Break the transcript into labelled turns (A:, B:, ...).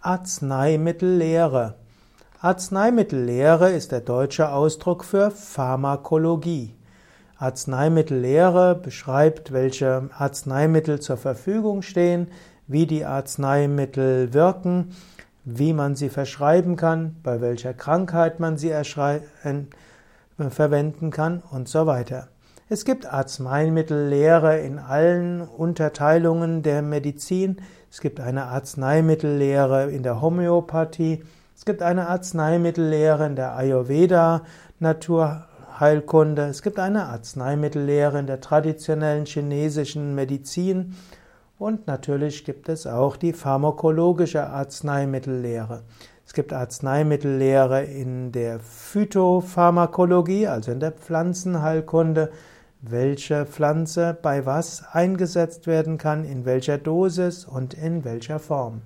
A: Arzneimittellehre. Arzneimittellehre ist der deutsche Ausdruck für Pharmakologie. Arzneimittellehre beschreibt, welche Arzneimittel zur Verfügung stehen, wie die Arzneimittel wirken, wie man sie verschreiben kann, bei welcher Krankheit man sie verwenden kann und so weiter. Es gibt Arzneimittellehre in allen Unterteilungen der Medizin. Es gibt eine Arzneimittellehre in der Homöopathie. Es gibt eine Arzneimittellehre in der Ayurveda, Naturheilkunde. Es gibt eine Arzneimittellehre in der traditionellen chinesischen Medizin. Und natürlich gibt es auch die pharmakologische Arzneimittellehre. Es gibt Arzneimittellehre in der Phytopharmakologie, also in der Pflanzenheilkunde welche Pflanze bei was eingesetzt werden kann, in welcher Dosis und in welcher Form.